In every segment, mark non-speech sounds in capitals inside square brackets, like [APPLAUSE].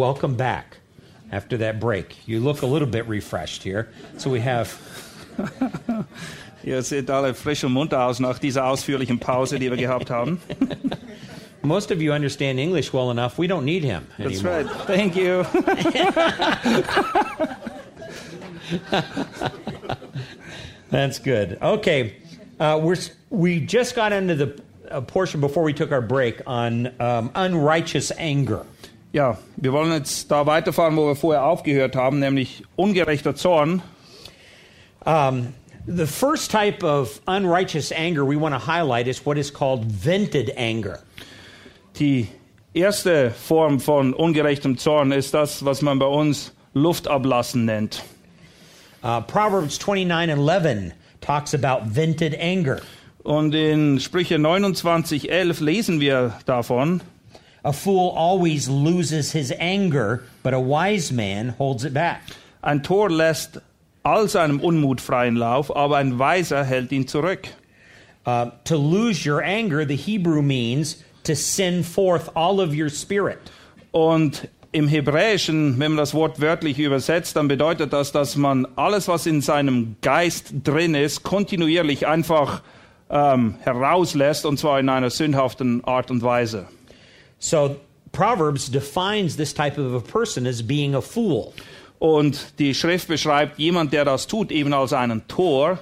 Welcome back after that break. You look a little bit refreshed here. So we have [LAUGHS] Ihr seht alle frisch und munter aus nach dieser ausführlichen Pause, die wir gehabt haben. [LAUGHS] most of you understand English well enough. We don't need him That's anymore. right. Thank you. [LAUGHS] That's good. Okay, uh, we're we just got into the uh, portion before we took our break on um, unrighteous anger. Ja, wir wollen jetzt da weiterfahren, wo wir vorher aufgehört haben, nämlich ungerechter Zorn. Um, the first type of unrighteous anger we want to highlight is what is called vented anger. Die erste Form von ungerechtem Zorn ist das, was man bei uns Luftablassen nennt. Uh, Proverbs 29:11 talks about vented anger. Und in Sprüche 29,11 lesen wir davon, A fool always loses his anger, but a wise man holds it back. ein Tor lässt all seinem Unmut freien Lauf, aber ein Weiser hält ihn zurück. Uh, to lose your anger, the Hebrew means to send forth all of your spirit. Und im Hebräischen, wenn man das Wort wörtlich übersetzt, dann bedeutet das, dass man alles, was in seinem Geist drin ist, kontinuierlich einfach ähm, herauslässt, und zwar in einer sündhaften Art und Weise. So Proverbs defines this type of a person as being a fool. Und die Schrift beschreibt jemand, der das tut, eben als einen Tor.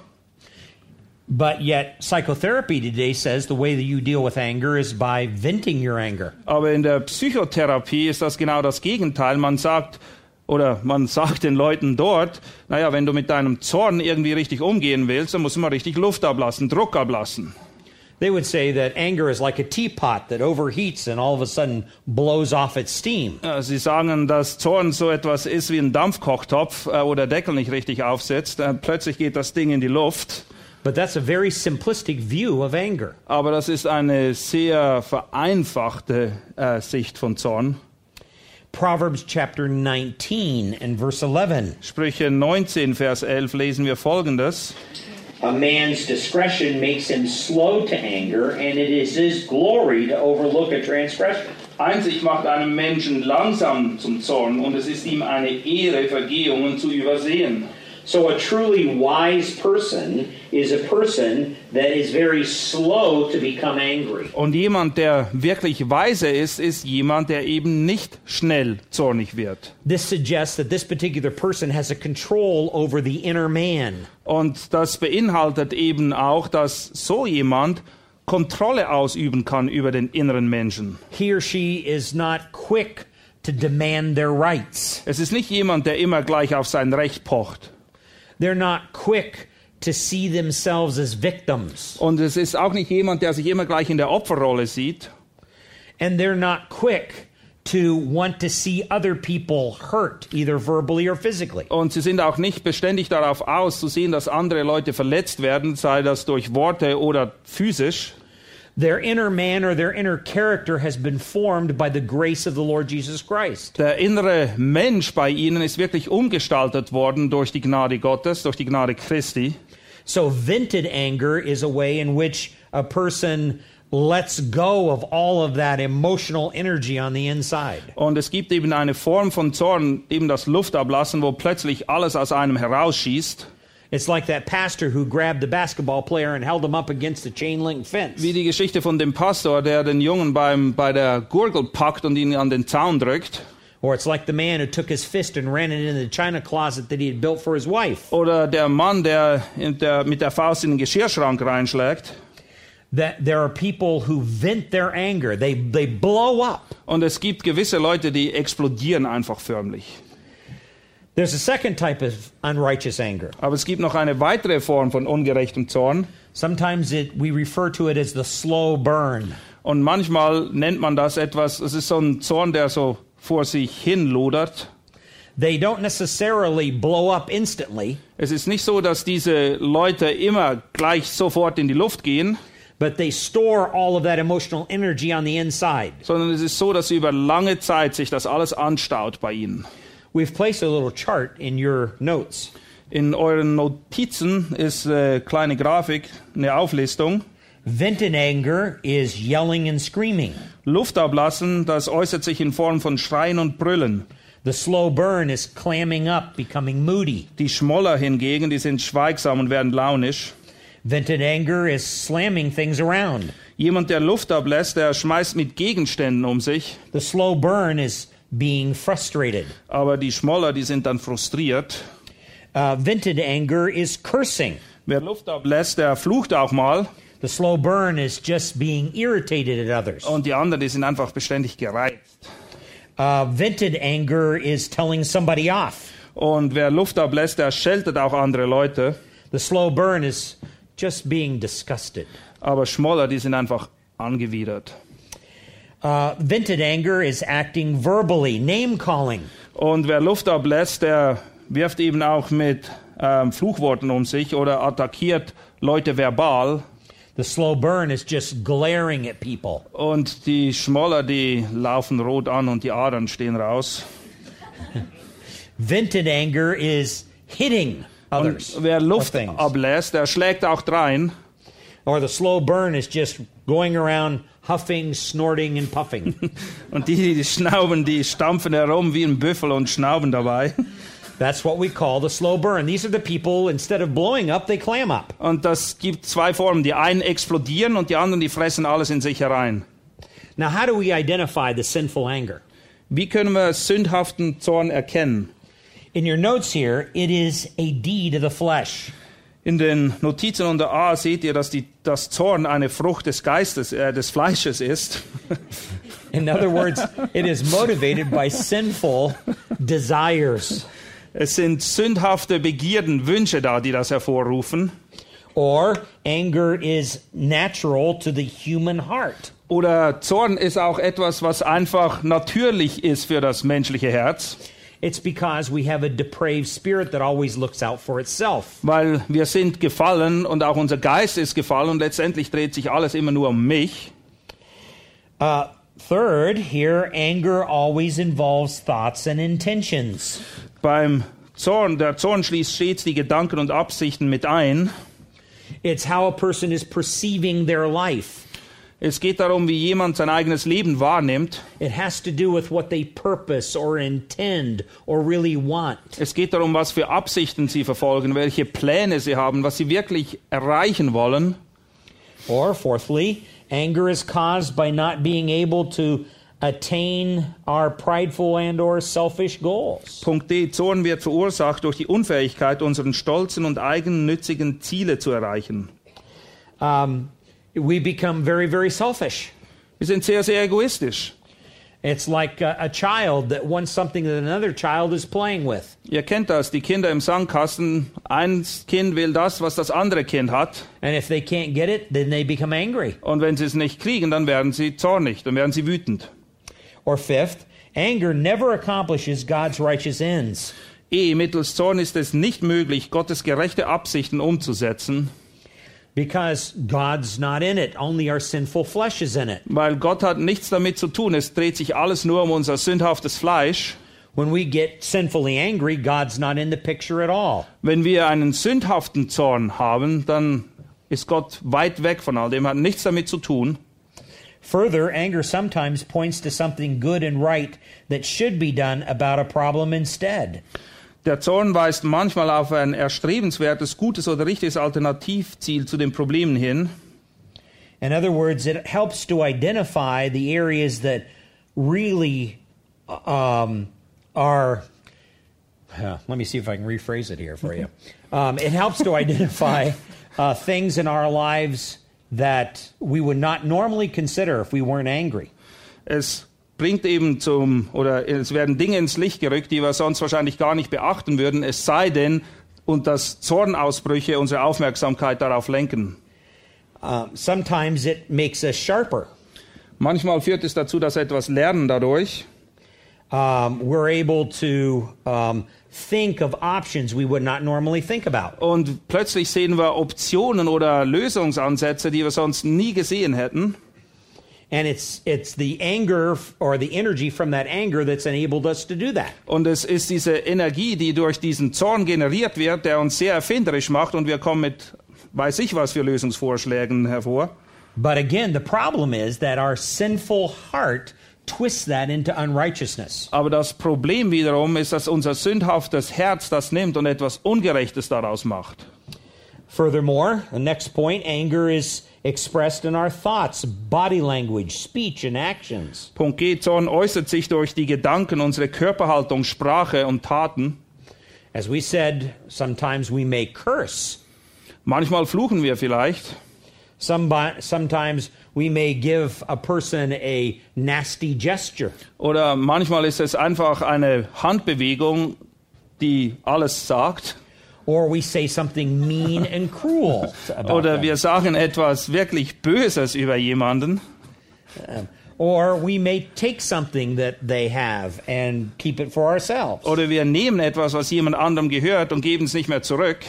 But yet, psychotherapy today says the way that you deal with anger is by venting your anger. Aber in der Psychotherapie ist das genau das Gegenteil. Man sagt, oder man [LAUGHS] sagt den Leuten dort, naja, wenn du mit deinem Zorn irgendwie richtig umgehen willst, dann musst du mal richtig Luft ablassen, Druck ablassen. They would say that anger is like a teapot that overheats and all of a sudden blows off its steam. Ja, Sie sagen, dass Zorn so etwas ist wie ein Dampfkochtopf, äh, wo der Deckel nicht richtig aufsetzt. Äh, plötzlich geht das Ding in die Luft. But that's a very simplistic view of anger. Aber das ist eine sehr vereinfachte äh, Sicht von Zorn. Proverbs chapter 19 and verse 11. Sprüche 19, Vers 11 lesen wir folgendes. A man's discretion makes him slow to anger, and it is his glory to overlook a transgression. Einzig macht einen Menschen langsam zum Zorn und es ist ihm eine Ehre, Vergehungen zu übersehen. So, a truly wise person is a person that is very slow to become angry. Und jemand, der wirklich weise ist, ist jemand, der eben nicht schnell zornig wird. This suggests that this particular person has a control over the inner man. Und das beinhaltet eben auch, dass so jemand Kontrolle ausüben kann über den inneren Menschen. He or she is not quick to demand their rights. Es ist nicht jemand, der immer gleich auf sein Recht pocht. They're not quick to see themselves as victims. Und es ist auch nicht jemand, der sich immer gleich in der Opferrolle sieht. And they're not quick to want to see other people hurt, either verbally or physically. Und sie sind auch nicht beständig darauf aus, zu sehen, dass andere Leute verletzt werden, sei das durch Worte oder physisch. Their inner man or their inner character has been formed by the grace of the Lord Jesus Christ. Der innere Mensch bei ihnen ist wirklich umgestaltet worden durch die Gnade Gottes, durch die Gnade Christi. So, vented anger is a way in which a person lets go of all of that emotional energy on the inside. Und es gibt eben eine Form von Zorn, eben das Luftablassen, wo plötzlich alles aus einem herausschießt. It's like that pastor who grabbed the basketball player and held him up against the chain link fence. Wie die Geschichte von dem Pastor, der den Jungen beim, bei der Gurgel packt und ihn an den Zaun drückt. Or it's like the man who took his fist and ran it into the china closet that he had built for his wife. Oder der Mann, der, in der mit der Faust in den Geschirrschrank reinschlägt. That there are people who vent their anger, they, they blow up. Und es gibt gewisse Leute, die explodieren einfach förmlich. There's a second type of unrighteous anger. Aber es gibt noch eine weitere Form von ungerechtem Zorn. Sometimes it, we refer to it as the slow burn. Und manchmal nennt man das etwas, es ist so ein Zorn, der so vor sich hin lodert. They don't necessarily blow up instantly, Es ist nicht so, dass diese Leute immer gleich sofort in die Luft gehen, but they store all of that emotional energy on the inside. sondern es ist so, dass über lange Zeit sich das alles anstaut bei ihnen. We've placed a little chart in your notes. In euren Notizen ist eine kleine Grafik, eine Auflistung. Vented anger is yelling and screaming. Luft ablassen, das äußert sich in Form von Schreien und Brüllen. The slow burn is clamming up, becoming moody. Die Schmoller hingegen, die sind schweigsam und werden launisch. Vented anger is slamming things around. Jemand, der Luft ablässt, der schmeißt mit Gegenständen um sich. The slow burn is being frustrated. Aber die Schmoller, die sind dann frustriert. Uh, vented anger is cursing. Wer Luft ablässt, der flucht auch mal. The slow burn is just being irritated at others. Und die anderen, die sind einfach beständig gereizt. Uh, vented anger is telling somebody off. Und wer Luft ablässt, der scheltet auch andere Leute. The slow burn is just being disgusted. Aber Schmoller, die sind einfach angewidert. Uh, vented anger is acting verbally, name calling. Und wer Luft ablässt, der wirft eben auch mit ähm, Fluchworten um sich oder attackiert Leute verbal. The slow burn is just glaring at people. Und die Schmoller, die laufen rot an und die Adern stehen raus. Vented anger is hitting others. Und wer Luft ablässt, der schlägt auch drein. Und die, die schnauben, die stampfen herum wie ein Büffel und schnauben dabei. That's what we call the slow burn. These are the people, instead of blowing up, they clam up. Und das gibt zwei Formen. Die einen explodieren und die anderen, die fressen alles in sich herein. Now, how do we identify the sinful anger? Wie können wir sündhaften Zorn erkennen? In your notes here, it is a deed of the flesh. In den Notizen unter A seht ihr, dass die, das Zorn eine Frucht des Geistes, äh, des Fleisches ist. [LAUGHS] In other words, it is motivated by sinful desires. Es sind sündhafte Begierden, Wünsche da, die das hervorrufen. Or anger is natural to the human heart. Oder Zorn ist auch etwas, was einfach natürlich ist für das menschliche Herz, It's because we have a depraved spirit that always looks out for itself. weil wir sind gefallen und auch unser Geist ist gefallen und letztendlich dreht sich alles immer nur um mich. Uh, third, here, anger always involves thoughts and intentions. Beim Zorn, der Zorn schließt stets die Gedanken und Absichten mit ein. It's how a person is perceiving their life. Es geht darum, wie jemand sein eigenes Leben wahrnimmt. It has to do with what they purpose or intend or really want. Es geht darum, was für Absichten sie verfolgen, welche Pläne sie haben, was sie wirklich erreichen wollen. Or, fourthly, anger is caused by not being able to attain our prideful and or selfish goals. Punkt D. Zorn wird verursacht durch die Unfähigkeit, unseren stolzen und eigennützigen Ziele zu erreichen. Um, we become very, very selfish. Wir sind sehr, sehr egoistisch. It's like a, a child that wants something that another child is playing with. Ihr kennt das, die Kinder im Sandkasten. Ein Kind will das, was das andere Kind hat. And if they can't get it, then they become angry. Und wenn sie es nicht kriegen, dann werden sie zornig, dann werden sie wütend. Or fifth, anger never accomplishes God's righteous ends. E, mittels Zorn ist es nicht möglich, Gottes gerechte Absichten umzusetzen, Because God's not in it, only our sinful flesh is in it. weil Gott hat nichts damit zu tun. Es dreht sich alles nur um unser sündhaftes Fleisch. When we get sinfully angry, God's not in the picture at all. Wenn wir einen sündhaften Zorn haben, dann ist Gott weit weg von all dem, hat nichts damit zu tun. Further, anger sometimes points to something good and right that should be done about a problem instead. Der Zorn weist manchmal auf ein erstrebenswertes, gutes oder richtiges Alternativziel zu den Problemen hin. In other words, it helps to identify the areas that really um, are. uh, let me see if I can rephrase it here for you. [LAUGHS] Um, it helps to identify uh, things in our lives that we would not normally consider if we weren't angry. Es bringt eben zum, oder es werden Dinge ins Licht gerückt, die wir sonst wahrscheinlich gar nicht beachten würden, es sei denn, und dass Zornausbrüche unsere Aufmerksamkeit darauf lenken. Um, sometimes it makes us sharper. Manchmal führt es dazu, dass wir etwas lernen dadurch. um, we're able to um, think of options we would not normally think about. Und plötzlich sehen wir Optionen oder Lösungsansätze, die wir sonst nie gesehen hätten. Und es ist diese Energie, die durch diesen Zorn generiert wird, der uns sehr erfinderisch macht und wir kommen mit weiß ich was für Lösungsvorschlägen hervor. But again, the problem is that our sinful heart twists that into unrighteousness. Aber das Problem wiederum ist, dass unser sündhaftes Herz das nimmt und etwas Ungerechtes daraus macht. Furthermore, the next point anger is expressed in our thoughts, body language, speech, and actions. Punkt G, Zorn äußert sich durch die Gedanken, unsere Körperhaltung, Sprache und Taten. As we said, sometimes we may curse. Manchmal fluchen wir vielleicht. Somebody, sometimes we may give a person a nasty gesture. Oder manchmal ist es einfach eine Handbewegung, die alles sagt. Or we say something mean and cruel Oder wir sagen etwas wirklich Böses über jemanden. Or we may take something that they have and keep it for ourselves. Oder wir nehmen etwas, was jemand anderem gehört und geben es nicht mehr zurück.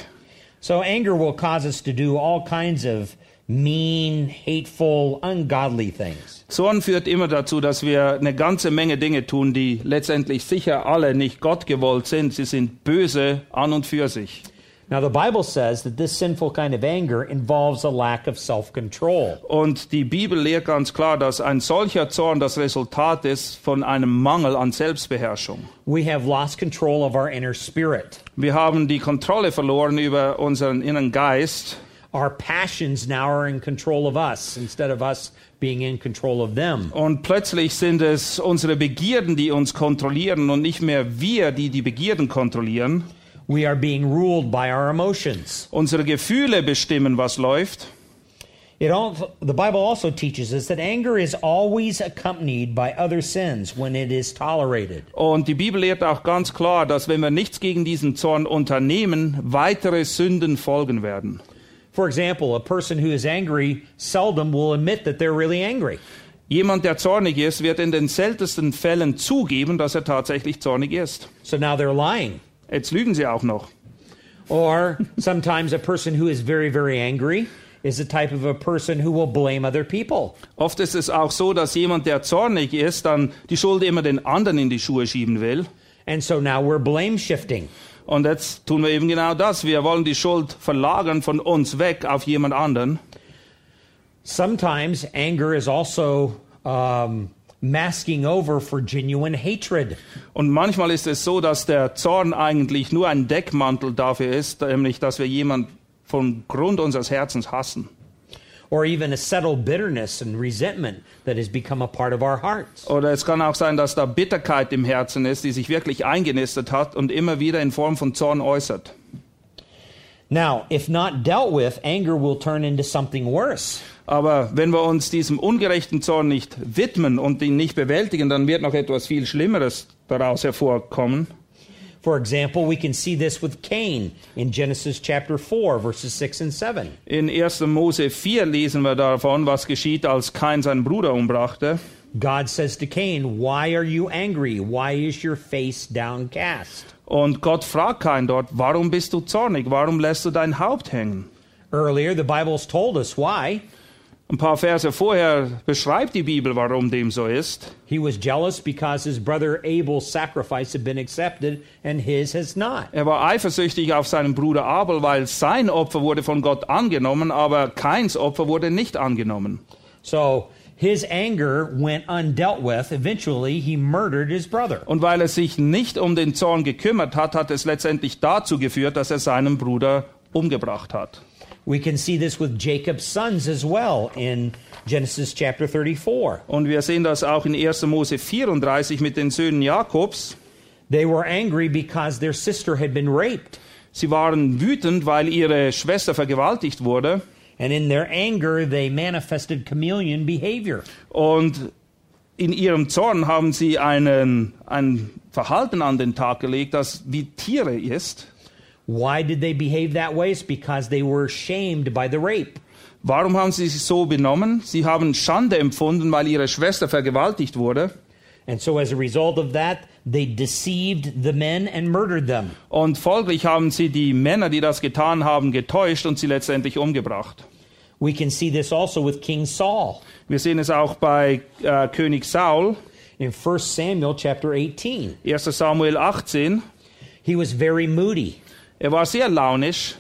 So anger will cause us to do all kinds of mean, hateful, ungodly things. Zorn führt immer dazu, dass wir eine ganze Menge Dinge tun, die letztendlich sicher alle nicht Gott gewollt sind. Sie sind böse an und für sich. Now, the Bible says that this sinful kind of anger involves a lack of self control. Und die Bibel lehrt ganz klar, dass ein solcher Zorn das Resultat ist von einem Mangel an Selbstbeherrschung. We have lost control of our inner spirit. Wir haben die Kontrolle verloren über unseren inneren Geist. Our passions now are in control of us instead of us being in control of them. Und plötzlich sind es unsere Begierden, die uns kontrollieren und nicht mehr wir, die die Begierden kontrollieren. We are being ruled by our emotions. Unsere Gefühle bestimmen, was läuft. It also, the Bible also teaches us that anger is always accompanied by other sins when it is tolerated. Und die Bibel lehrt auch ganz klar, dass wenn wir nichts gegen diesen Zorn unternehmen, weitere Sünden folgen werden. For example, a person who is angry seldom will admit that they're really angry. Jemand, der zornig ist, wird in den seltensten Fällen zugeben, dass er tatsächlich zornig ist. So now they're lying. Jetzt lügen sie auch noch. Or sometimes a person who is very, very angry is the type of a person who will blame other people. Oft ist es auch so, dass jemand, der zornig ist, dann die Schuld immer den anderen in die Schuhe schieben will. And so now we're blame shifting. Und jetzt tun wir eben genau das. Wir wollen die Schuld verlagern von uns weg auf jemand anderen. Sometimes anger is also um, masking over for genuine hatred. Und manchmal ist es so, dass der Zorn eigentlich nur ein Deckmantel dafür ist, nämlich dass wir jemand von Grund unseres Herzens hassen. Or even a settled bitterness and resentment that has become a part of our hearts. Oder es kann auch sein, dass da Bitterkeit im Herzen ist, die sich wirklich eingenistet hat und immer wieder in Form von Zorn äußert. Now, if not dealt with, anger will turn into something worse. Aber wenn wir uns diesem ungerechten Zorn nicht widmen und ihn nicht bewältigen, dann wird noch etwas viel Schlimmeres daraus hervorkommen. For example, we can see this with Cain in Genesis chapter 4, verses 6 and 7. In 1. Mose 4 lesen wir davon, was geschieht, als Cain seinen Bruder umbrachte. God says to Cain, Why are you angry? Why is your face downcast? Und Gott fragt Kain dort, warum bist du zornig? Warum lässt du dein Haupt hängen? Earlier, the Bible's told us why. Ein paar Verse vorher beschreibt die Bibel, warum dem so ist. He was jealous because his brother Abel's sacrifice had been accepted and his has not. Er war eifersüchtig auf seinen Bruder Abel, weil sein Opfer wurde von Gott angenommen, aber Kains Opfer wurde nicht angenommen. So his anger went undealt with. Eventually, he murdered his brother. Und weil er sich nicht um den Zorn gekümmert hat, hat es letztendlich dazu geführt, dass er seinen Bruder umgebracht hat. We can see this with Jacob's sons as well in Genesis chapter 34. Und wir sehen das auch in 1. Mose 34 mit den Söhnen Jakobs. They were angry because their sister had been raped. Sie waren wütend, weil ihre Schwester vergewaltigt wurde. And in their anger, they manifested chameleon behavior. Und in ihrem Zorn haben sie einen, ein Verhalten an den Tag gelegt, das wie Tiere ist. Why did they behave that way? It's because they were shamed by the rape. Warum haben sie sich so benommen? Sie haben Schande empfunden, weil ihre Schwester vergewaltigt wurde. And so, as a result of that, they deceived the men and murdered them. Und folglich haben sie die Männer, die das getan haben, getäuscht und sie letztendlich umgebracht. We can see this also with King Saul Wir sehen es auch bei äh, König Saul, in 1 Samuel chapter 18. 1 Samuel 18. He was very moody, Er war sehr launisch.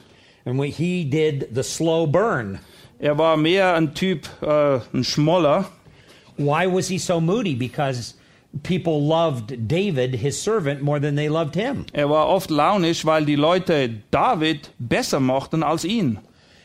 and when he did the slow burn. Er war mehr ein Typ, äh, ein Schmoller. Why was he so moody? Because people loved David, his servant, more than they loved him. Er war oft launisch, weil die Leute David besser mochten als ihn.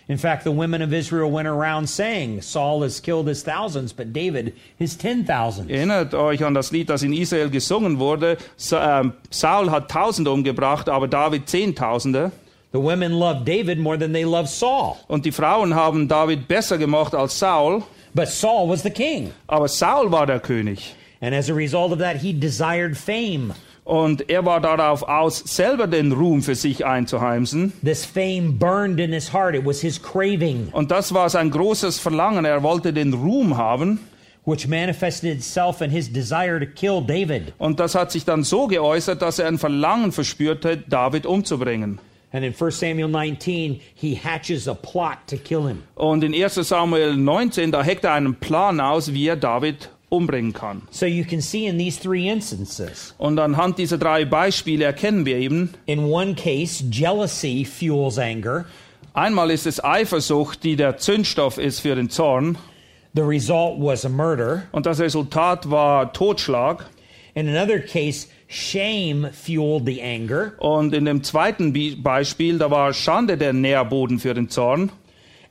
In fact, the women of Israel went around saying, Saul has killed his thousands, but David his ten thousands. Erinnert euch an das Lied, das in Israel gesungen wurde. Ähm, Saul hat Tausende umgebracht, aber David Zehntausende. The women loved David more than they loved Saul. Und die Frauen haben David besser gemacht als Saul. But Saul was the king. Aber Saul war der König. And as a result of that, he desired fame. Und er war darauf aus, selber den Ruhm für sich einzuheimsen. This fame burned in his heart. It was his craving, Und das war sein großes Verlangen. Er wollte den Ruhm haben. which manifested itself in his desire to kill David. Und das hat sich dann so geäußert, dass er ein Verlangen verspürte, David umzubringen. And in 1 Samuel 19, he hatches a plot to kill him. Und in 1 Samuel 19, da heckt er einen Plan aus, wie er David umbringen kann. So you can see in these three instances. Und anhand dieser drei Beispiele erkennen wir eben, In one case, jealousy fuels anger. einmal ist es Eifersucht, die der Zündstoff ist für den Zorn. The result was a murder. Und das Resultat war Totschlag. In another case, shame fueled the anger. Und in dem zweiten Beispiel, da war Schande der Nährboden für den Zorn.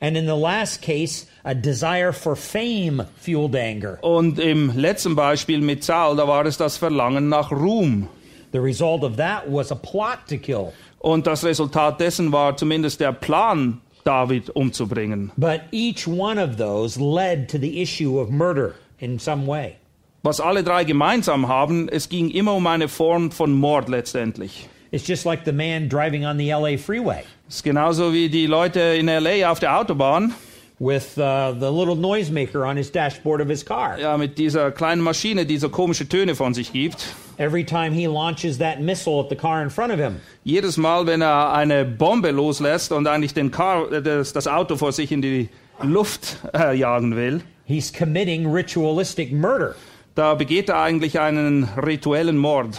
And in the last case, a desire for fame fueled anger. Und im letzten Beispiel mit Saul, da war es das Verlangen nach Ruhm. The result of that was a plot to kill. Und das Resultat dessen war zumindest der Plan, David umzubringen. But each one of those led to the issue of murder in some way. Was alle drei gemeinsam haben, es ging immer um eine Form von Mord letztendlich. It's just like the man driving on the LA freeway Es ist genauso wie die Leute in LA auf der Autobahn, with uh, the little noisemaker on his dashboard of his car. ja, mit dieser kleinen Maschine, die so komische Töne von sich gibt. Every time he launches that missile at the car in front of him, Jedes Mal, wenn er eine Bombe loslässt und eigentlich den Car, äh, das, das Auto vor sich in die Luft äh, jagen will, he's committing ritualistic murder. da begeht er eigentlich einen rituellen Mord.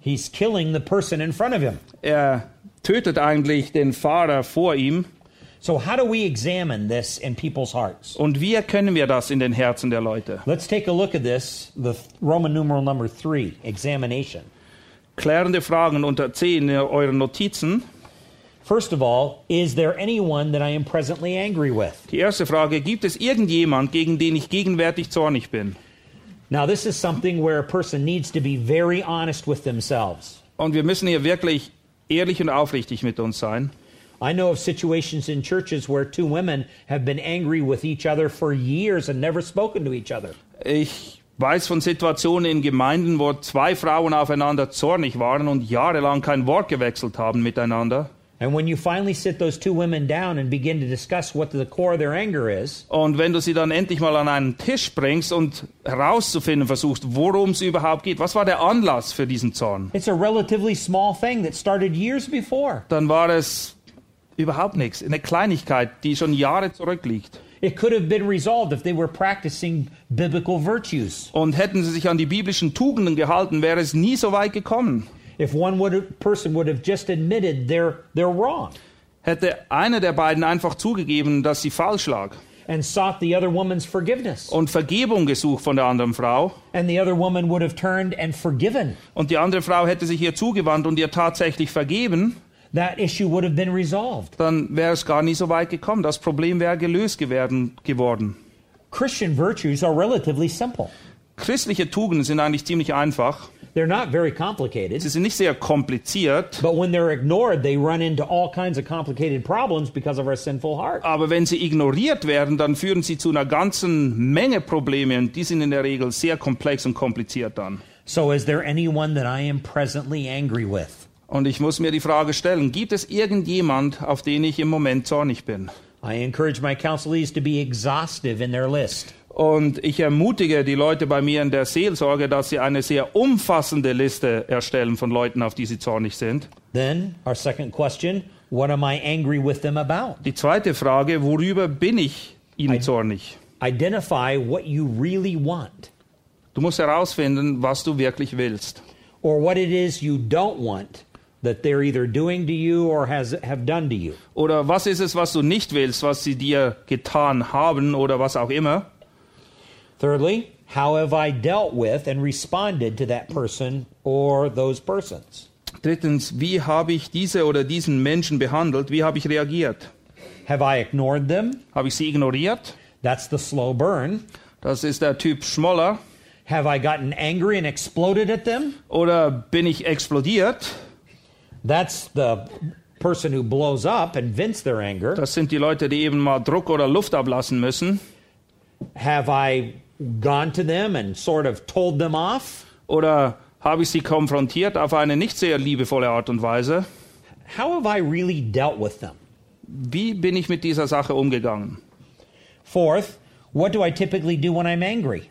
He's killing the person in front of him. Er tötet eigentlich den Fahrer vor ihm. So, how do we examine this in people's hearts? Und wie erkennen wir das in den Herzen der Leute? Let's take a look at this, the Roman numeral number three, examination. Klärende Fragen unter 10 in euren Notizen. First of all, is there anyone that I am presently angry with? Die erste Frage, gibt es irgendjemand, gegen den ich gegenwärtig zornig bin? Now, this is something where a person needs to be very honest with themselves. Und wir müssen hier wirklich ehrlich und aufrichtig mit uns sein. I know of situations in churches where two women have been angry with each other for years and never spoken to each other. Ich weiß von Situationen in Gemeinden, wo zwei Frauen aufeinander zornig waren und jahrelang kein Wort gewechselt haben miteinander. And when you finally sit those two women down and begin to discuss what the core of their anger is, Und wenn du sie dann endlich mal an einen Tisch bringst und herauszufinden versuchst, worum es überhaupt geht, was war der Anlass für diesen Zorn, it's a relatively small thing that started years before. dann war es überhaupt nichts, eine Kleinigkeit, die schon Jahre zurückliegt. It could have been resolved if they were practicing biblical virtues. Und hätten sie sich an die biblischen Tugenden gehalten, wäre es nie so weit gekommen. If one would, person would have just admitted they're, they're wrong. Hätte einer der beiden einfach zugegeben, dass sie falsch lag. And sought the other woman's forgiveness, und Vergebung gesucht von der anderen Frau. And the other woman would have turned and forgiven, und die andere Frau hätte sich ihr zugewandt und ihr tatsächlich vergeben, that issue would have been resolved. dann wäre es gar nie so weit gekommen. Das Problem wäre gelöst gewerden, geworden. Christian virtues are relatively simple. Christliche Tugenden sind eigentlich ziemlich einfach. They're not very complicated, Sie sind nicht sehr kompliziert, but when they're ignored, they run into all kinds of complicated problems because of our sinful heart. aber wenn sie ignoriert werden, dann führen sie zu einer ganzen Menge Probleme und die sind in der Regel sehr komplex und kompliziert dann. So, is there anyone that I am presently angry with? Und ich muss mir die Frage stellen, gibt es irgendjemand, auf den ich im Moment zornig bin? I encourage my counselees to be exhaustive in their list. Und ich ermutige die Leute bei mir in der Seelsorge, dass sie eine sehr umfassende Liste erstellen von Leuten, auf die sie zornig sind. Then, our second question what am I angry with them about? Die zweite Frage, worüber bin ich ihnen zornig? Identify what you really want Du musst herausfinden, was du wirklich willst. or what it is you don't want that they're either doing to you or has, have done to you. Oder was ist es, was du nicht willst, was sie dir getan haben oder was auch immer? Thirdly, how have I dealt with and responded to that person or those persons? Drittens, wie habe ich diese oder diesen Menschen behandelt? Wie habe ich reagiert? Have I ignored them? Habe ich sie ignoriert? That's the slow burn. Das ist der Typ Schmoller. Have I gotten angry and exploded at them? Oder bin ich explodiert? That's the person who blows up and vents their anger. Das sind die Leute, die eben mal Druck oder Luft ablassen müssen. Have I gone to them and sort of told them off? Oder habe ich sie konfrontiert auf eine nicht sehr liebevolle Art und Weise? How have I really dealt with them? Wie bin ich mit dieser Sache umgegangen? Fourth, what do I typically do when I'm angry?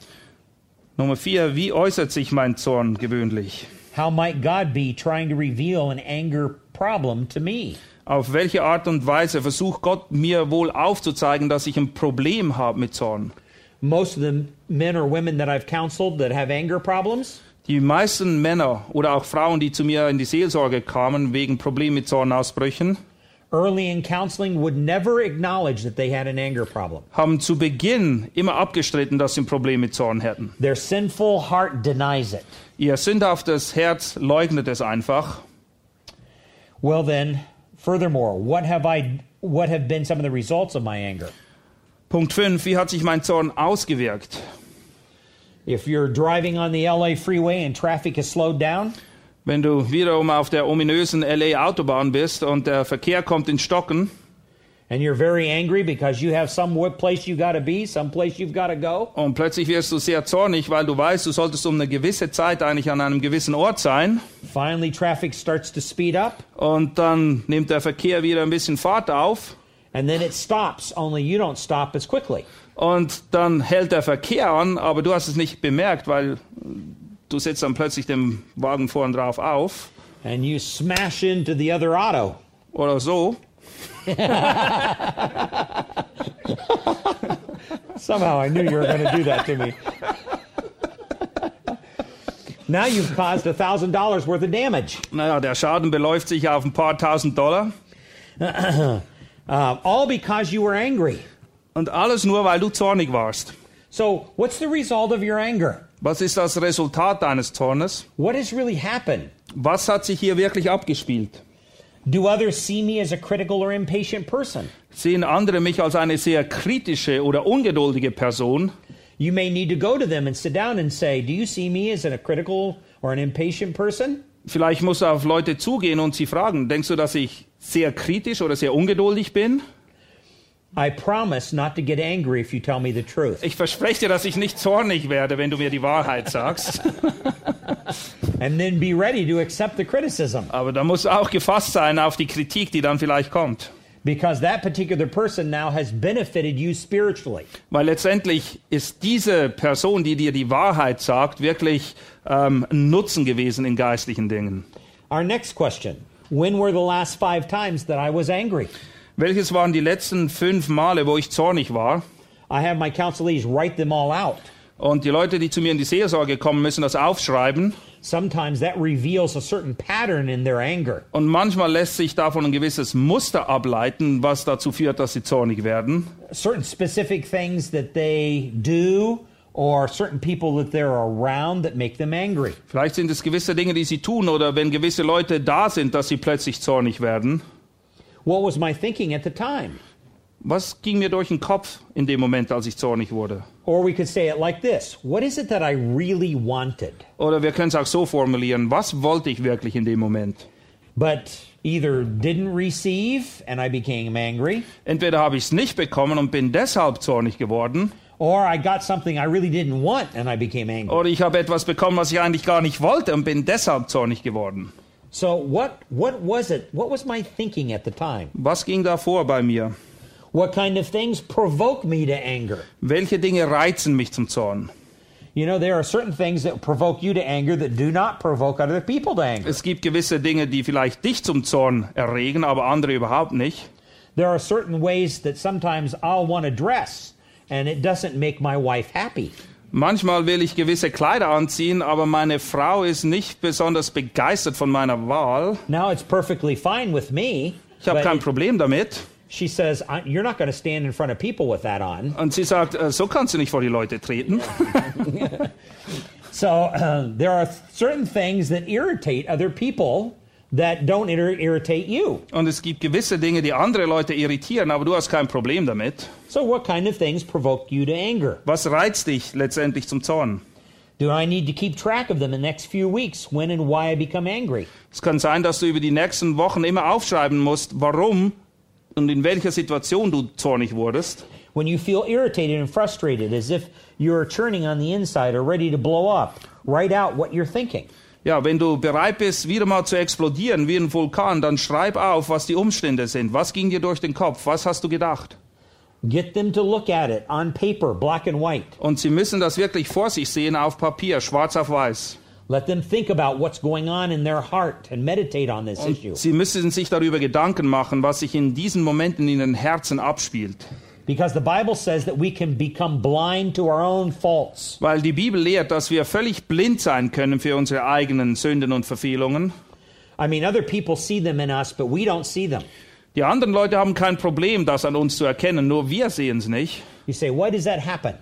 Nummer vier, wie äußert sich mein Zorn gewöhnlich? How might God be trying to reveal an anger problem to me? Auf welche Art und Weise versucht Gott mir wohl aufzuzeigen, dass ich ein Problem habe mit Zorn? Most of the men or women that I've counseled that have anger problems, Die meisten Männer oder auch Frauen, die zu mir in die Seelsorge kamen wegen Problemen mit Zornausbrüchen, early in counseling would never acknowledge that they had an anger problem. haben zu Beginn immer abgestritten, dass sie ein Problem mit Zorn hätten. Their sinful heart denies it. Ihr sündhaftes Herz leugnet es einfach. Well then, furthermore, what have I what have been some of the results of my anger? Punkt 5. Wie hat sich mein Zorn ausgewirkt? If you're driving on the LA freeway and traffic is slowed down, Wenn du wiederum auf der ominösen LA-Autobahn bist und der Verkehr kommt in Stocken and you're very angry because you have some place you got to be, some place you've got to go, und plötzlich wirst du sehr zornig, weil du weißt, du solltest um eine gewisse Zeit eigentlich an einem gewissen Ort sein. Finally traffic starts to speed up. Und dann nimmt der Verkehr wieder ein bisschen Fahrt auf. And then it stops, only you don't stop as quickly. und dann hält der Verkehr an, aber du hast es nicht bemerkt, weil du setzt dann plötzlich den Wagen vorn drauf auf And you smash into the other auto. oder so. [LAUGHS] Somehow I knew you were going to do that to me. now you've caused a thousand dollars worth of damage, Naja, der Schaden beläuft sich auf ein paar tausend Dollar [CLEARS THROAT] uh, all because you were angry. und alles nur, weil du zornig warst. So, what's the result of your anger? Was ist das Resultat deines Zornes? What has really happened? Was hat sich hier wirklich abgespielt? Do others see me as a critical or impatient person? Sehen andere mich als eine sehr kritische oder ungeduldige Person? You may need to go to them and sit down and say, Do you see me as a critical or an impatient person? Vielleicht musst du auf Leute zugehen und sie fragen, denkst du, dass ich sehr kritisch oder sehr ungeduldig bin? I promise not to get angry if you tell me the truth. Ich verspreche dir, dass ich nicht zornig werde, wenn du mir die Wahrheit sagst. [LAUGHS] And then be ready to accept the criticism Aber da musst du auch gefasst sein auf die Kritik, die dann vielleicht kommt. because that particular person now has benefited you spiritually. Weil letztendlich ist diese Person, die dir die Wahrheit sagt, wirklich ähm, Nutzen gewesen in geistlichen Dingen. Our next question When were the last five times that I was angry? Welches waren die letzten fünf Male, wo ich zornig war? I have my counselees write them all out. Und die Leute, die zu mir in die Seelsorge kommen, müssen das aufschreiben. Sometimes that reveals a certain pattern in their anger. Und manchmal lässt sich davon ein gewisses Muster ableiten, was dazu führt, dass sie zornig werden. Certain specific things that they do or certain people that they're around that make them angry. Vielleicht sind es gewisse Dinge, die sie tun oder wenn gewisse Leute da sind, dass sie plötzlich zornig werden. What was my thinking at the time? Was ging mir durch den Kopf in dem Moment, als ich zornig wurde? Or we could say it like this What is it that I really wanted? Oder wir können es auch so formulieren, was wollte ich wirklich in dem Moment? But either didn't receive and I became angry, Entweder habe ich es nicht bekommen und bin deshalb zornig geworden, or I got something I really didn't want and I became angry. oder ich habe etwas bekommen, was ich eigentlich gar nicht wollte und bin deshalb zornig geworden. So what what was it? What was my thinking at the time? Was ging da vor bei mir? What kind of things provoke me to anger? Welche Dinge reizen mich zum Zorn? You know, there are certain things that provoke you to anger that do not provoke other people to anger. Es gibt gewisse Dinge, die vielleicht dich zum Zorn erregen, aber andere überhaupt nicht. There are certain ways that sometimes I'll want to dress and it doesn't make my wife happy. Manchmal will ich gewisse Kleider anziehen, aber meine Frau ist nicht besonders begeistert von meiner Wahl. Now it's perfectly fine with me. Ich habe kein Problem damit. she says, "I- You're not going to stand in front of people with that on. Und sie sagt, äh, so kannst du nicht vor die Leute treten. [LAUGHS] So uh, there are certain things that irritate other people that don't ir- irritate you. Und es gibt gewisse Dinge, die andere Leute irritieren, aber du hast kein Problem damit. So, what kind of things provoke you to anger? Was reizt dich letztendlich zum Zorn? Do I need to keep track of them in the next few weeks when and why I become angry? Es kann sein, dass du über die nächsten Wochen immer aufschreiben musst, warum und in welcher Situation du zornig wurdest. When you feel irritated and frustrated, as if you're churning on the inside or ready to blow up, write out what you're thinking. Ja, wenn du bereit bist, wieder mal zu explodieren wie ein Vulkan, dann schreib auf, was die Umstände sind. Was ging dir durch den Kopf? Was hast du gedacht? Get them to look at it on paper, black and white. Und sie müssen das wirklich vor sich sehen auf Papier, schwarz auf weiß. Let them think about what's going on in their heart and meditate on this issue. Sie müssen sich darüber Gedanken machen, was sich in diesen Momenten in den Herzen abspielt. Because the Bible says that we can become blind to our own faults. Weil die Bibel lehrt, dass wir völlig blind sein können für unsere eigenen Sünden und Verfehlungen. I mean, other people see them in us, but we don't see them. Die anderen Leute haben kein Problem, das an uns zu erkennen, nur wir sehen es nicht. You say, why does that happen?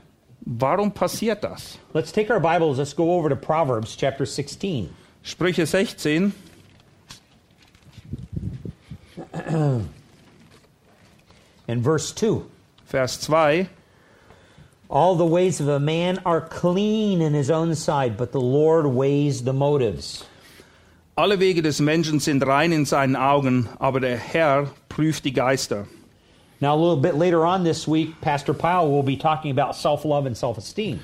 Warum passiert das? Let's take our Bibles, let's go over to Proverbs chapter 16. Sprüche 16, And [CLEARS THROAT] verse 2 Vers 2. All the ways of a man are clean in his own sight, but the Lord weighs the motives. Alle Wege des Menschen sind rein in seinen Augen, aber der Herr prüft die Geister. Now, a little bit later on this week, Pastor Powell will be talking about self love and self esteem.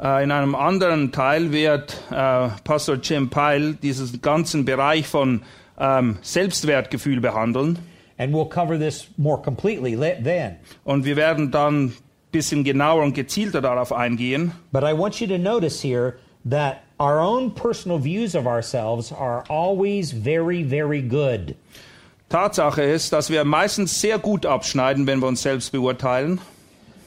Äh, In einem anderen Teil wird äh, Pastor Jim Pyle diesen ganzen Bereich von ähm, Selbstwertgefühl behandeln. And we'll cover this more completely then. Und wir werden dann bisschen genauer und gezielter darauf eingehen. But I want you to notice here that our own personal views of ourselves are always very, very good. Tatsache ist, dass wir meistens sehr gut abschneiden, wenn wir uns selbst beurteilen.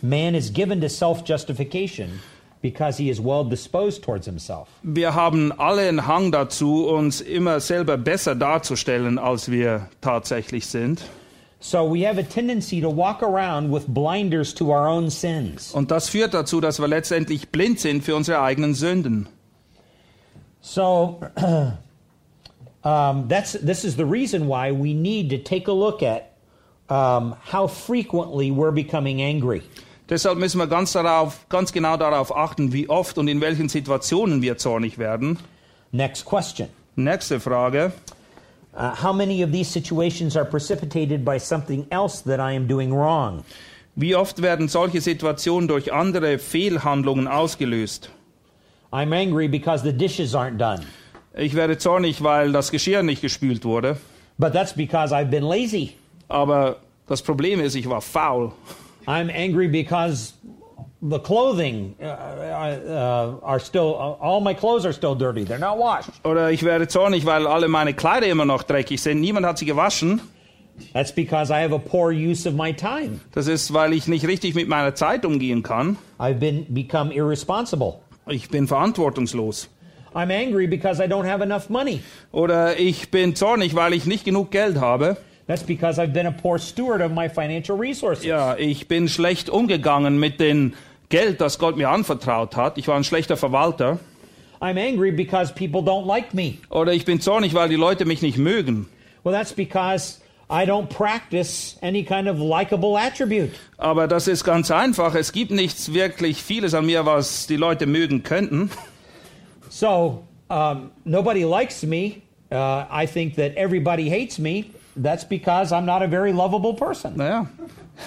Man is given to self justification because he is well disposed towards himself. Wir haben alle einen Hang dazu, uns immer selber besser darzustellen, als wir tatsächlich sind. So we have a tendency to walk around with blinders to our own sins. Und das führt dazu, dass wir letztendlich blind sind für unsere eigenen Sünden. So [CLEARS THROAT] um, that's this is the reason why we need to take a look at um, how frequently we're becoming angry. Deshalb müssen wir ganz, darauf, ganz genau darauf achten, wie oft und in welchen Situationen wir zornig werden. Next question. Nächste Frage. Uh, how many of these situations are precipitated by something else that I am doing wrong? Wie oft werden solche Situationen durch andere Fehlhandlungen ausgelöst? I'm angry because the dishes aren't done. Ich werde zornig, weil das Geschirr nicht gespült wurde. But that's because I've been lazy. Aber das Problem ist, ich war faul. I'm angry because the clothing uh, uh, are still, all my clothes are still dirty. They're not washed. Oder ich werde zornig, weil alle meine Kleider immer noch dreckig sind. Niemand hat sie gewaschen. That's because I have a poor use of my time. Das ist, weil ich nicht richtig mit meiner Zeit umgehen kann. I've been become irresponsible. Ich bin verantwortungslos. I'm angry because I don't have enough money. Oder ich bin zornig, weil ich nicht genug Geld habe. That's because I've been a poor steward of my financial resources. Ja, ich bin schlecht umgegangen mit dem Geld, das Gott mir anvertraut hat. Ich war ein schlechter Verwalter. I'm angry because people don't like me. Oder ich bin zornig, weil die Leute mich nicht mögen. Well, that's because I don't practice any kind of likable attribute. Aber das ist ganz einfach. Es gibt nichts wirklich vieles an mir, was die Leute mögen könnten. So um, nobody likes me. Uh, I think that everybody hates me. That's because I'm not a very lovable person. Naja,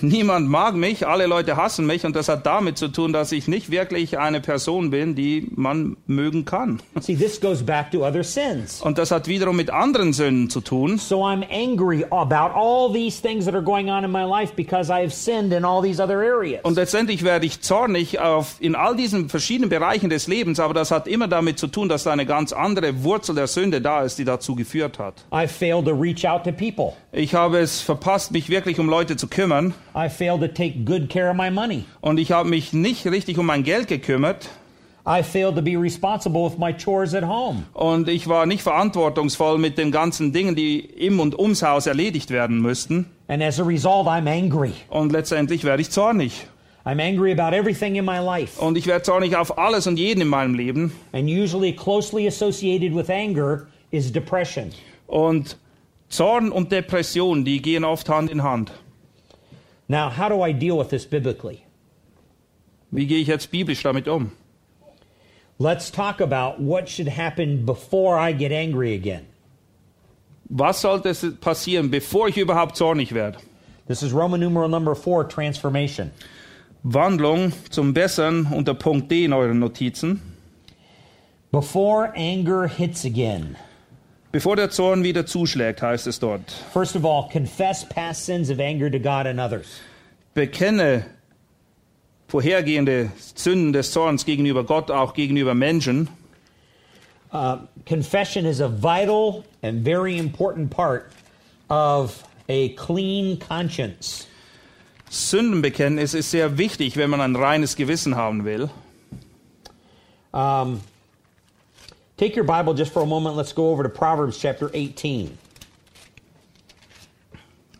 niemand mag mich, alle Leute hassen mich und das hat damit zu tun, dass ich nicht wirklich eine Person bin, die man mögen kann. See, this goes back to other sins. Und das hat wiederum mit anderen Sünden zu tun. So I'm angry about all these things that are going on in my life because I have sinned in all these other areas. Und letztendlich werde ich zornig auf, in all diesen verschiedenen Bereichen des Lebens, aber das hat immer damit zu tun, dass da eine ganz andere Wurzel der Sünde da ist, die dazu geführt hat. I failed to reach out to people. Ich habe es verpasst, mich wirklich um Leute zu kümmern I failed to take good care of my money. und ich habe mich nicht richtig um mein Geld gekümmert I failed to be responsible with my chores at home. und ich war nicht verantwortungsvoll mit den ganzen Dingen, die im und ums Haus erledigt werden müssten And as a result, I'm angry. und letztendlich werde ich zornig I'm angry about everything in my life. und ich werde zornig auf alles und jeden in meinem Leben And usually closely associated with anger is depression. und Zorn und Depression, die gehen oft Hand in Hand. Now, how do I deal with this biblically? Wie gehe ich jetzt biblisch damit um? Let's talk about what should happen before I get angry again. Was sollte passieren, bevor ich überhaupt zornig werde? This is Roman numeral number four, transformation. Wandlung zum Besseren unter Punkt D in euren Notizen. Before anger hits again. Bevor der Zorn wieder zuschlägt, heißt es dort. First of all, confess past sins of anger to God and others. Bekenne vorhergehende Sünden des Zorns gegenüber Gott, auch gegenüber Menschen. Uh, confession is a vital and very important part of a clean conscience. Sündenbekenntnis ist sehr wichtig, wenn man ein reines Gewissen haben will. Um, take your Bible just for a moment. Let's go over to Proverbs chapter 18.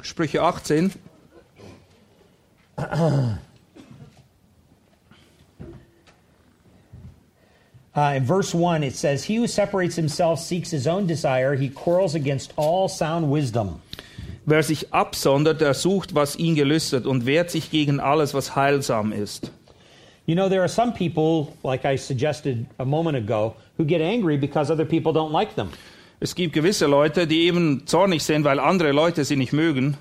Sprüche 18. [CLEARS THROAT] Uh, in verse 1, it says, He who separates himself seeks his own desire. He quarrels against all sound wisdom. Wer sich absondert, der sucht, was ihn gelüstet und wehrt sich gegen alles, was heilsam ist. You know, there are some people, like I suggested a moment ago, who get angry because other people don't like them. Es gibt gewisse Leute, die eben zornig sind, weil andere Leute sie nicht mögen.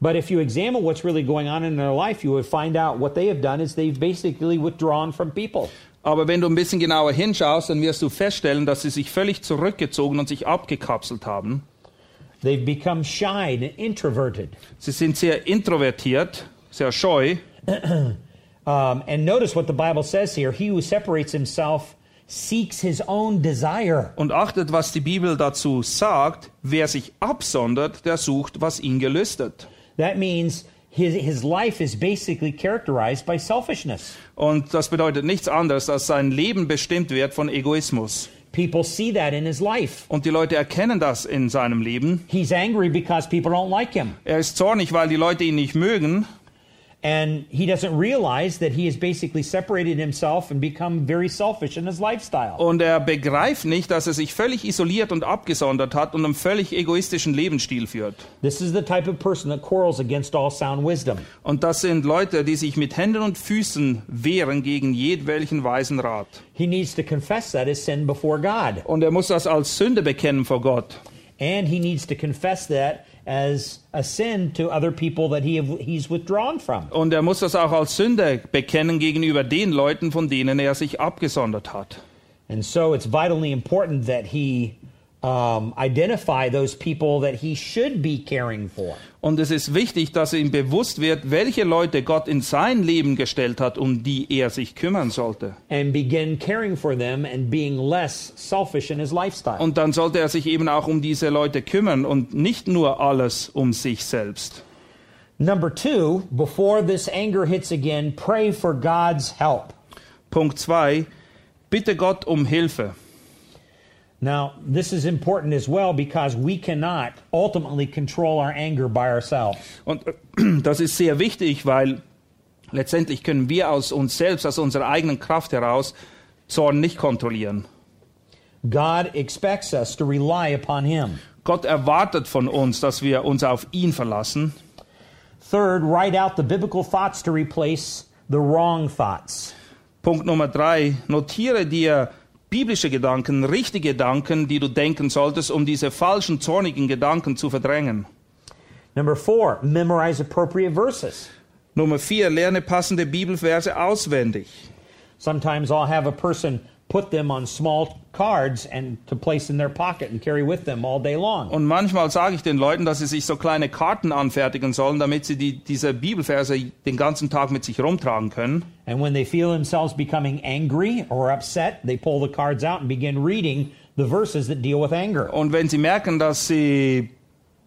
But if you examine what's really going on in their life, you would find out what they have done is they've basically withdrawn from people. Aber wenn du ein bisschen genauer hinschaust, dann wirst du feststellen, dass sie sich völlig zurückgezogen und sich abgekapselt haben. They've become shy and introverted. Sie sind sehr introvertiert, sehr scheu. [CLEARS THROAT] Um, and notice what the Bible says here He who separates himself seeks his own desire. Und achtet, was die Bibel dazu sagt. Wer sich absondert, der sucht, was ihn gelüstet. That means his, his life is basically characterized by selfishness. Und das bedeutet nichts anderes, dass sein Leben bestimmt wird von Egoismus. People see that in his life. Und die Leute erkennen das in seinem Leben. He's angry because people don't like him. Er ist zornig, weil die Leute ihn nicht mögen. And he doesn't realize that he has basically separated himself and become very selfish in his lifestyle. Und er begreift nicht, dass er sich völlig isoliert und abgesondert hat und einen völlig egoistischen Lebensstil führt. This is the type of person that quarrels against all sound wisdom. Und das sind Leute, die sich mit Händen und Füßen wehren gegen jedwelchen weisen Rat. He needs to confess that as sin before God. Und er muss das als Sünde bekennen vor Gott. And he needs to confess that as a sin to other people that he have, he's withdrawn from. Und er muss das auch als Sünde bekennen gegenüber den Leuten, von denen er sich abgesondert hat. And so it's vitally important that he um, identify those people that he should be caring for. Und es ist wichtig, dass ihm bewusst wird, welche Leute Gott in sein Leben gestellt hat, um die er sich kümmern sollte. and begin caring for them and being less selfish in his lifestyle. Und dann sollte er sich eben auch um diese Leute kümmern und nicht nur alles um sich selbst. Number two, before this anger hits again, pray for God's help. Punkt 2. Bitte Gott um Hilfe. Now, this is important as well because we cannot ultimately control our anger by ourselves. Und äh, [CLEARS THROAT] das ist sehr wichtig, weil letztendlich können wir aus uns selbst, aus unserer eigenen Kraft heraus, Zorn nicht kontrollieren. God expects us to rely upon Him. Gott erwartet von uns, dass wir uns auf ihn verlassen. Third, write out the biblical thoughts to replace the wrong thoughts. Punkt Nummer drei, notiere dir biblische Gedanken, richtige Gedanken, die du denken solltest, um diese falschen, zornigen Gedanken zu verdrängen. Number four, memorize appropriate verses. Nummer vier, lerne passende Bibelverse auswendig. Sometimes I'll have a person put them on small cards and to place in their pocket and carry with them all day long. Und manchmal sage ich den Leuten, dass sie sich so kleine Karten anfertigen sollen, damit sie die, diese Bibelverse den ganzen Tag mit sich rumtragen können. And when they feel themselves becoming angry or upset, they pull the cards out and begin reading the verses that deal with anger. Und wenn sie merken, dass sie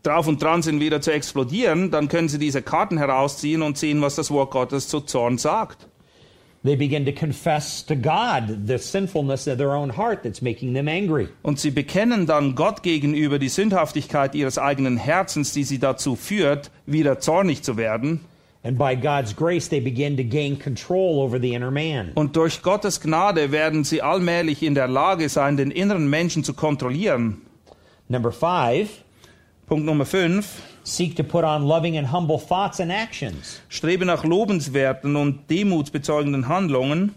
drauf und dran sind, wieder zu explodieren, dann können sie diese Karten herausziehen und sehen, was das Wort Gottes zu Zorn sagt. Und sie bekennen dann Gott gegenüber die Sündhaftigkeit ihres eigenen Herzens, die sie dazu führt, wieder zornig zu werden. Und durch Gottes Gnade werden sie allmählich in der Lage sein, den inneren Menschen zu kontrollieren. Number five, Punkt Nummer 5. Seek to put on loving and humble thoughts and actions. Strebe nach lobenswerten und demutsbezeugenden Handlungen.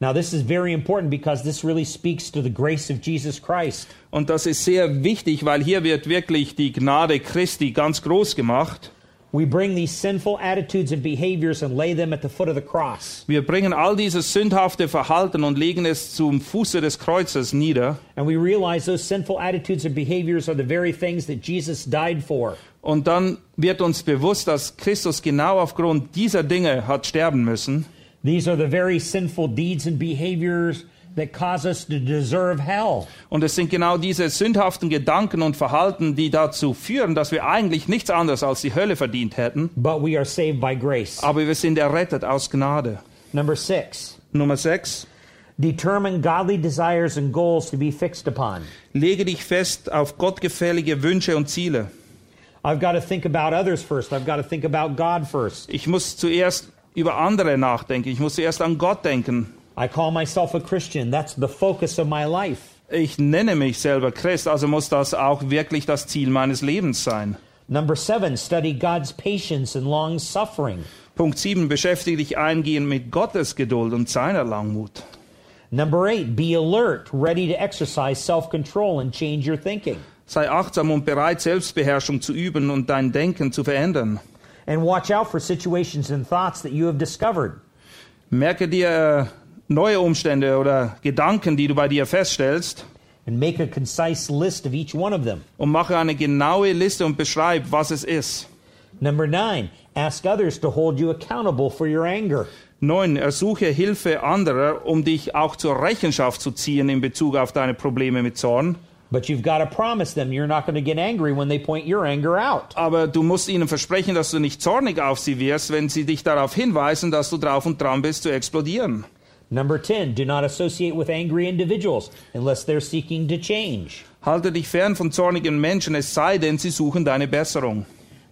Now, this is very important because this really speaks to the grace of Jesus Christ. Und das ist sehr wichtig, weil hier wird wirklich die Gnade Christi ganz groß gemacht. We bring these sinful attitudes and behaviors and lay them at the foot of the cross. Wir bringen all dieses sündhafte Verhalten und legen es zum Fuße des Kreuzes nieder. And we realize those sinful attitudes and behaviors are the very things that Jesus died for. Und dann wird uns bewusst, dass Christus genau aufgrund dieser Dinge hat sterben müssen. These are the very sinful deeds and behaviors that cause us to deserve hell. Und es sind genau diese sündhaften Gedanken und Verhalten, die dazu führen, dass wir eigentlich nichts anderes als die Hölle verdient hätten. But we are saved by grace. Aber wir sind errettet aus Gnade. Number six, Nummer 6. determine godly desires and goals to be fixed upon. Lege dich fest auf gottgefällige Wünsche und Ziele. I've got to think about others first. I've got to think about God first. Ich muss zuerst über andere nachdenken. Ich muss zuerst an Gott denken. I call myself a Christian. That's the focus of my life. Ich nenne mich selber Christ, also muss das auch wirklich das Ziel meines Lebens sein. Number seven, study God's patience and long suffering. Punkt 7. Beschäftige dich eingehend mit Gottes Geduld und seiner Langmut. Number eight, be alert, ready to exercise self control and change your thinking. Sei achtsam und bereit, Selbstbeherrschung zu üben und dein Denken zu verändern. And watch out for situations and thoughts that you have discovered. Merke dir neue Umstände oder Gedanken, die du bei dir feststellst, and make a concise list of each one of them. und mache eine genaue Liste und beschreib, was es ist. Number nine, ask others to hold you accountable for your anger. 9. Ersuche Hilfe anderer, um dich auch zur Rechenschaft zu ziehen in Bezug auf deine Probleme mit Zorn. But you've got to promise them you're not going to get angry when they point your anger out. Aber du musst ihnen versprechen, dass du nicht zornig auf sie wirst, wenn sie dich darauf hinweisen, dass du drauf und dran bist zu explodieren. Number 10, do not associate with angry individuals unless they're seeking to change. Halte dich fern von zornigen Menschen, es sei denn, sie suchen deine Besserung.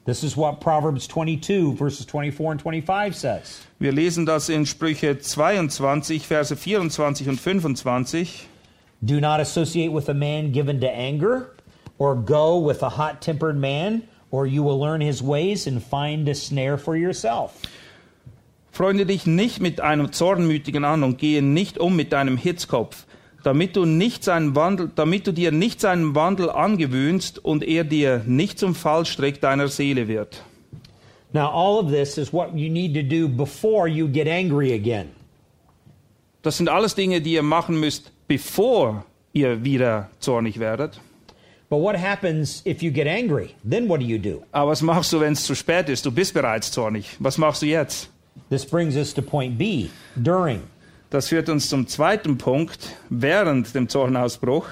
This is what Proverbs 22, verses 24 and 25 says. Wir lesen das in Sprüche 22, Verse 24 und 25. Do not associate with a man given to anger, or go with a hot tempered man, or you will learn his ways and find a snare for yourself. Freunde dich nicht mit einem Zornmütigen an und gehe nicht um mit deinem Hitzkopf, damit du, nicht seinen Wandel, damit du dir nicht seinen Wandel angewöhnst und er dir nicht zum Fallstrick deiner Seele wird. Now, all of this is what you need to do before you get angry again. Das sind alles Dinge, die ihr machen müsst, bevor ihr wieder zornig werdet. But what happens if you get angry? Then what do you do? Aber was machst du, wenn es zu spät ist? Du bist bereits zornig. Was machst du jetzt? This brings us to point B during. Das führt uns zum zweiten Punkt, während dem Zornausbruch.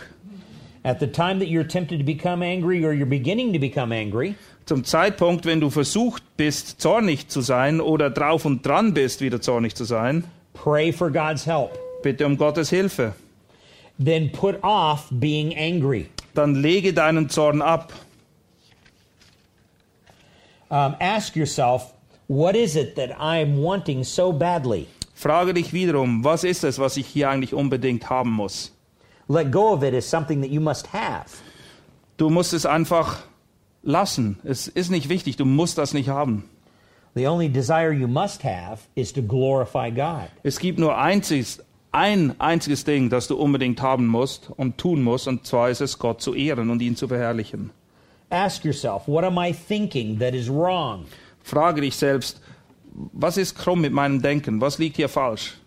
At the time that you're tempted to become angry or you're beginning to become angry, Zum Zeitpunkt, wenn du versucht bist, zornig zu sein oder drauf und dran bist, wieder zornig zu sein, pray for God's help. bitte um Gottes Hilfe. Then put off being angry. Dann lege deinen Zorn ab. Um, ask yourself, what is it that I'm wanting so badly? Frage dich wiederum, was ist es, was ich hier eigentlich unbedingt haben muss? Let go of it as something that you must have. Du musst es einfach lassen. Es ist nicht wichtig, du musst das nicht haben. The only desire you must have is to glorify God. Es gibt nur einziges, ein einziges Ding, das du unbedingt haben musst und tun musst, und zwar ist es, Gott zu ehren und ihn zu verherrlichen. Ask yourself, what am I thinking that is wrong? Frage dich selbst, was ist krumm mit meinem Denken? Was liegt hier falsch?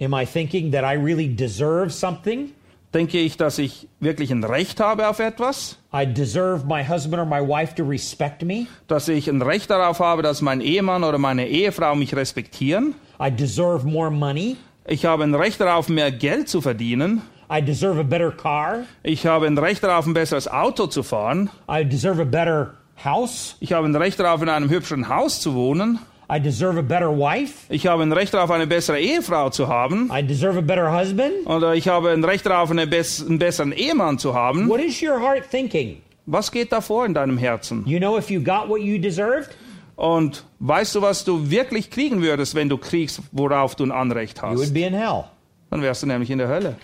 Am I thinking that I really deserve something? Denke ich, dass ich wirklich ein Recht habe auf etwas? I deserve my husband or my wife to respect me? Dass ich ein Recht darauf habe, dass mein Ehemann oder meine Ehefrau mich respektieren? I deserve more money? Ich habe ein Recht darauf, mehr Geld zu verdienen? I deserve a better car? Ich habe ein Recht darauf, ein besseres Auto zu fahren? I deserve a better house? Ich habe ein Recht darauf, in einem hübschen Haus zu wohnen? I deserve a better wife? Ich habe ein Recht darauf, eine bessere Ehefrau zu haben? I deserve a better husband? Oder ich habe ein Recht darauf, eine bess einen besseren Ehemann zu haben? What is your heart thinking? Was geht da vor in deinem Herzen? You know if you got what you deserved? Und weißt du, was du wirklich kriegen würdest, wenn du kriegst, worauf du ein Anrecht You would hast? be in hell. Dann wärst du nämlich in der Hölle.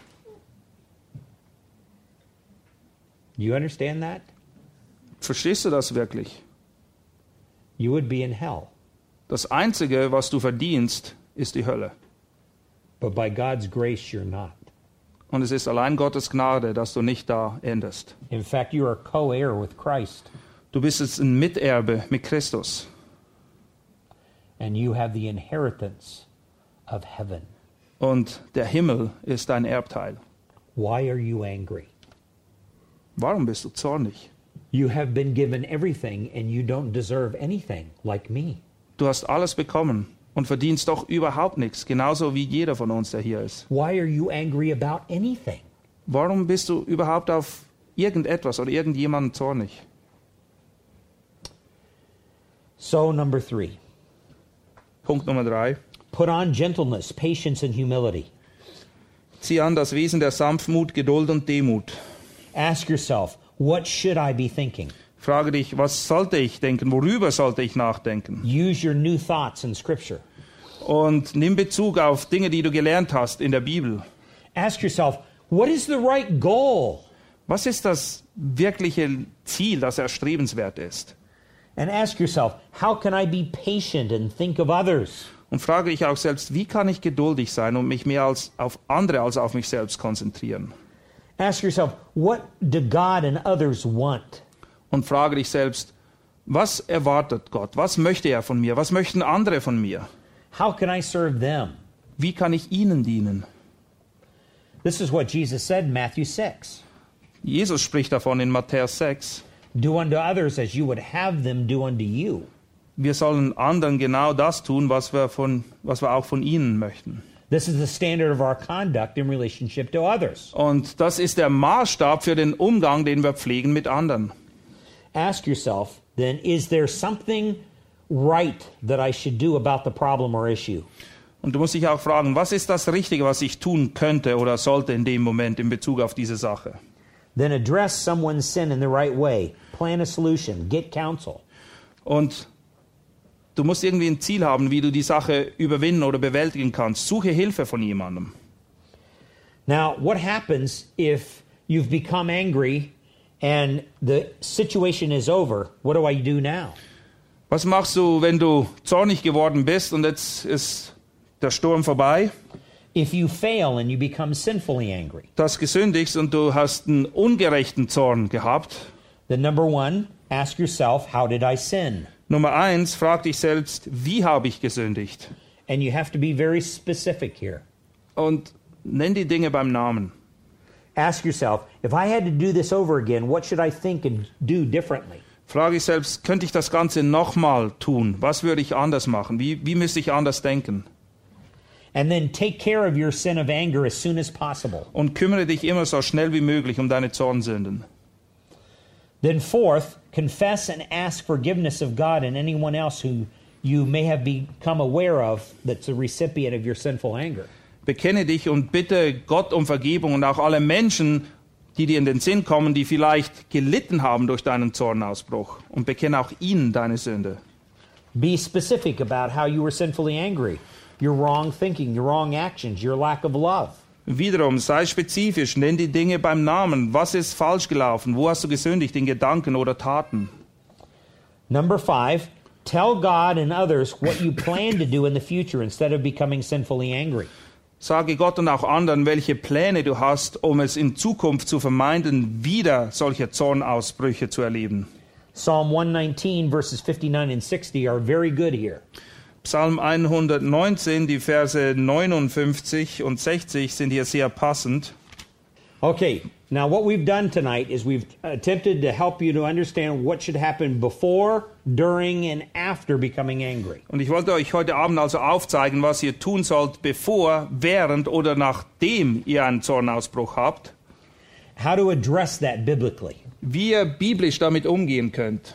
You understand that? Verstehst du das wirklich? You would be in hell. Das Einzige, was du verdienst, ist die Hölle. But by God's grace, you're not. Und es ist allein Gottes Gnade, dass du nicht da endest. In fact, you are co heir with Christ, Du bist jetzt ein Miterbe mit Christus. and you have the inheritance of heaven. Und der Himmel ist dein Erbteil. Why are you angry? Warum bist du zornig? You have been given everything, and you don't deserve anything like me. Du hast alles bekommen und verdienst doch überhaupt nichts, genauso wie jeder von uns, der hier ist. Why are you angry about anything? Warum bist du überhaupt auf irgendetwas oder irgendjemanden zornig? So, number three, Punkt Nummer drei. put on gentleness, patience, and humility. Zieh an das Wesen der Sanftmut, Geduld und Demut. Ask yourself, what should I be thinking? Frage dich, was sollte ich denken? Worüber sollte ich nachdenken? Use your new thoughts in Scripture. Und nimm Bezug auf Dinge, die du gelernt hast in der Bibel. Ask yourself, what is the right goal? Was ist das wirkliche Ziel, das erstrebenswert ist? And ask yourself, how can I be patient and think of others? Und frage dich auch selbst, wie kann ich geduldig sein und mich mehr als auf andere als auf mich selbst konzentrieren? Ask yourself, what do God and others want? Und frage dich selbst, was erwartet Gott? Was möchte er von mir? Was möchten andere von mir? How can I serve them? Wie kann ich ihnen dienen? This is what Jesus said in Matthew 6. Jesus spricht davon in Matthäus 6. Do unto others as you would have them do unto you. Wir sollen anderen genau das tun, was wir, von, was wir auch von ihnen möchten. This is the standard of our conduct in relationship to others. Und das ist der Maßstab für den Umgang, den wir pflegen mit anderen. Ask yourself, then, is there something right that I should do about the problem or issue? Und du musst dich auch fragen, was ist das Richtige, was ich tun könnte oder sollte in dem Moment in Bezug auf diese Sache? Then address someone's sin in the right way. Plan a solution. Get counsel. Und du musst irgendwie ein Ziel haben, wie du die Sache überwinden oder bewältigen kannst. Suche Hilfe von jemandem. Now, what happens if you've become angry and the situation is over? What do I do now? Was machst du, wenn du zornig geworden bist und jetzt ist der Sturm vorbei? If you fail and you become sinfully angry, Du hast gesündigt und du hast einen ungerechten Zorn gehabt. then number one, ask yourself, how did I sin? Nummer eins, frag dich selbst, wie habe ich gesündigt? And you have to be very specific here. Und nenn die Dinge beim Namen. Ask yourself, if I had to do this over again, what should I think and do differently? Frage dich selbst, könnte ich das Ganze nochmal tun? Was würde ich anders machen? Wie, wie müsste ich anders denken? And then take care of your sin of anger as soon as possible. Und kümmere dich immer so schnell wie möglich um deine Zornsünden. Then, fourth, confess and ask forgiveness of God and anyone else who you may have become aware of that's a recipient of your sinful anger. Bekenne dich und bitte Gott um Vergebung und auch alle Menschen, die dir in den Sinn kommen, die vielleicht gelitten haben durch deinen Zornausbruch. Und bekenne auch ihnen deine Sünde. Be specific about how you were sinfully angry, your wrong thinking, your wrong actions, your lack of love. Wiederum, sei spezifisch, nenn die Dinge beim Namen. Was ist falsch gelaufen? Wo hast du gesündigt? In Gedanken oder Taten? Number five, tell God and others what you plan to do in the future instead of becoming sinfully angry. Sage Gott und auch anderen, welche Pläne du hast, um es in Zukunft zu vermeiden, wieder solche Zornausbrüche zu erleben. Psalm 119, verses 59 and 60 are very good here. Psalm 119, die Verse 59 und 60 sind hier sehr passend. Okay, now what we've done tonight is we've attempted to help you to understand what should happen before, during, and after becoming angry. Und ich wollte euch heute Abend also aufzeigen, was ihr tun sollt, bevor, während oder nachdem ihr einen Zornausbruch habt, How to address that biblically. wie ihr biblisch damit umgehen könnt.